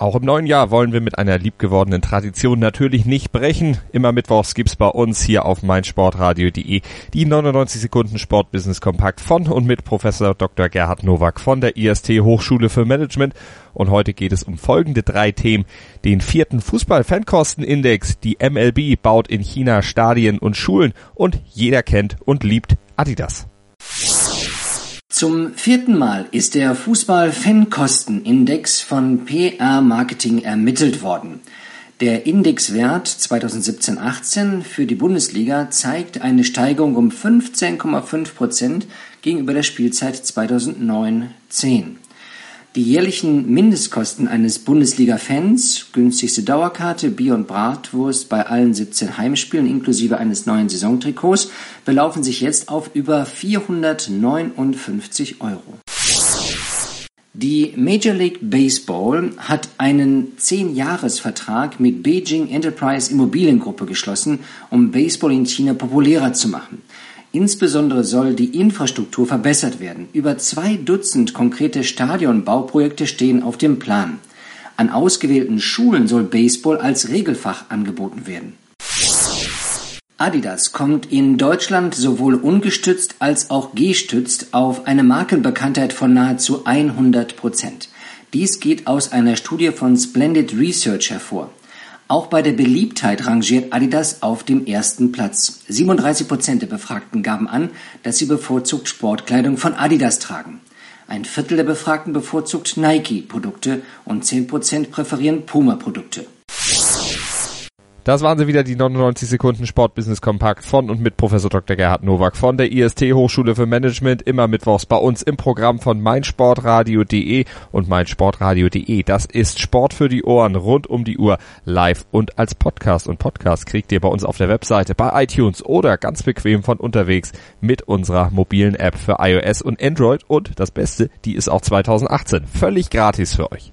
Auch im neuen Jahr wollen wir mit einer liebgewordenen Tradition natürlich nicht brechen. Immer Mittwochs gibt's bei uns hier auf meinsportradio.de die 99 Sekunden Sportbusiness Kompakt von und mit Professor Dr. Gerhard Nowak von der IST Hochschule für Management. Und heute geht es um folgende drei Themen. Den vierten Fußball-Fankostenindex, die MLB baut in China Stadien und Schulen und jeder kennt und liebt Adidas. Zum vierten Mal ist der Fußball-Fankostenindex von PR Marketing ermittelt worden. Der Indexwert 2017-18 für die Bundesliga zeigt eine Steigerung um 15,5 Prozent gegenüber der Spielzeit 2009-10. Die jährlichen Mindestkosten eines Bundesliga-Fans, günstigste Dauerkarte, Bier und Bratwurst bei allen 17 Heimspielen inklusive eines neuen Saisontrikots, belaufen sich jetzt auf über 459 Euro. Die Major League Baseball hat einen 10-Jahres-Vertrag mit Beijing Enterprise Immobiliengruppe geschlossen, um Baseball in China populärer zu machen. Insbesondere soll die Infrastruktur verbessert werden. Über zwei Dutzend konkrete Stadionbauprojekte stehen auf dem Plan. An ausgewählten Schulen soll Baseball als Regelfach angeboten werden. Adidas kommt in Deutschland sowohl ungestützt als auch gestützt auf eine Markenbekanntheit von nahezu 100 Prozent. Dies geht aus einer Studie von Splendid Research hervor. Auch bei der Beliebtheit rangiert Adidas auf dem ersten Platz. 37 Prozent der Befragten gaben an, dass sie bevorzugt Sportkleidung von Adidas tragen. Ein Viertel der Befragten bevorzugt Nike-Produkte und 10 Prozent präferieren Puma-Produkte. Das waren sie wieder, die 99 Sekunden Sportbusiness Kompakt von und mit Professor Dr. Gerhard Nowak von der IST Hochschule für Management. Immer mittwochs bei uns im Programm von meinsportradio.de und meinsportradio.de. Das ist Sport für die Ohren rund um die Uhr live und als Podcast. Und Podcast kriegt ihr bei uns auf der Webseite, bei iTunes oder ganz bequem von unterwegs mit unserer mobilen App für iOS und Android. Und das Beste, die ist auch 2018 völlig gratis für euch.